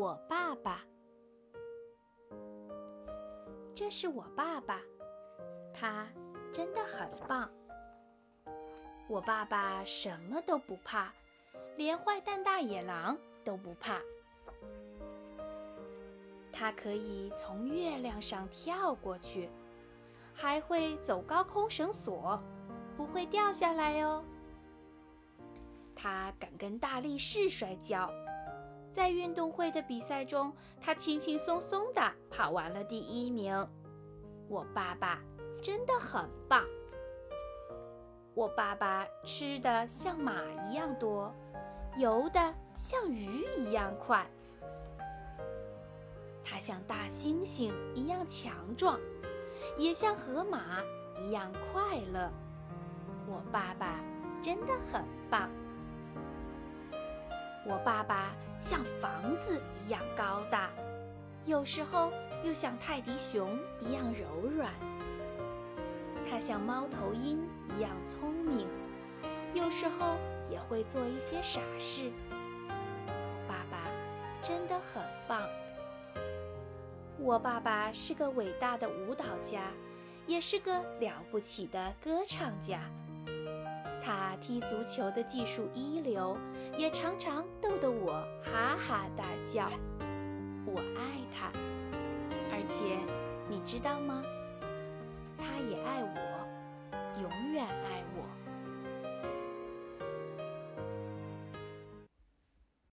我爸爸。这是我爸爸，他真的很棒。我爸爸什么都不怕，连坏蛋大野狼都不怕。他可以从月亮上跳过去，还会走高空绳索，不会掉下来哦。他敢跟大力士摔跤。在运动会的比赛中，他轻轻松松地跑完了第一名。我爸爸真的很棒。我爸爸吃的像马一样多，游的像鱼一样快。他像大猩猩一样强壮，也像河马一样快乐。我爸爸真的很棒。我爸爸像房子一样高大，有时候又像泰迪熊一样柔软。他像猫头鹰一样聪明，有时候也会做一些傻事。爸爸真的很棒。我爸爸是个伟大的舞蹈家，也是个了不起的歌唱家。他踢足球的技术一流，也常常逗得我哈哈大笑。我爱他，而且你知道吗？他也爱我，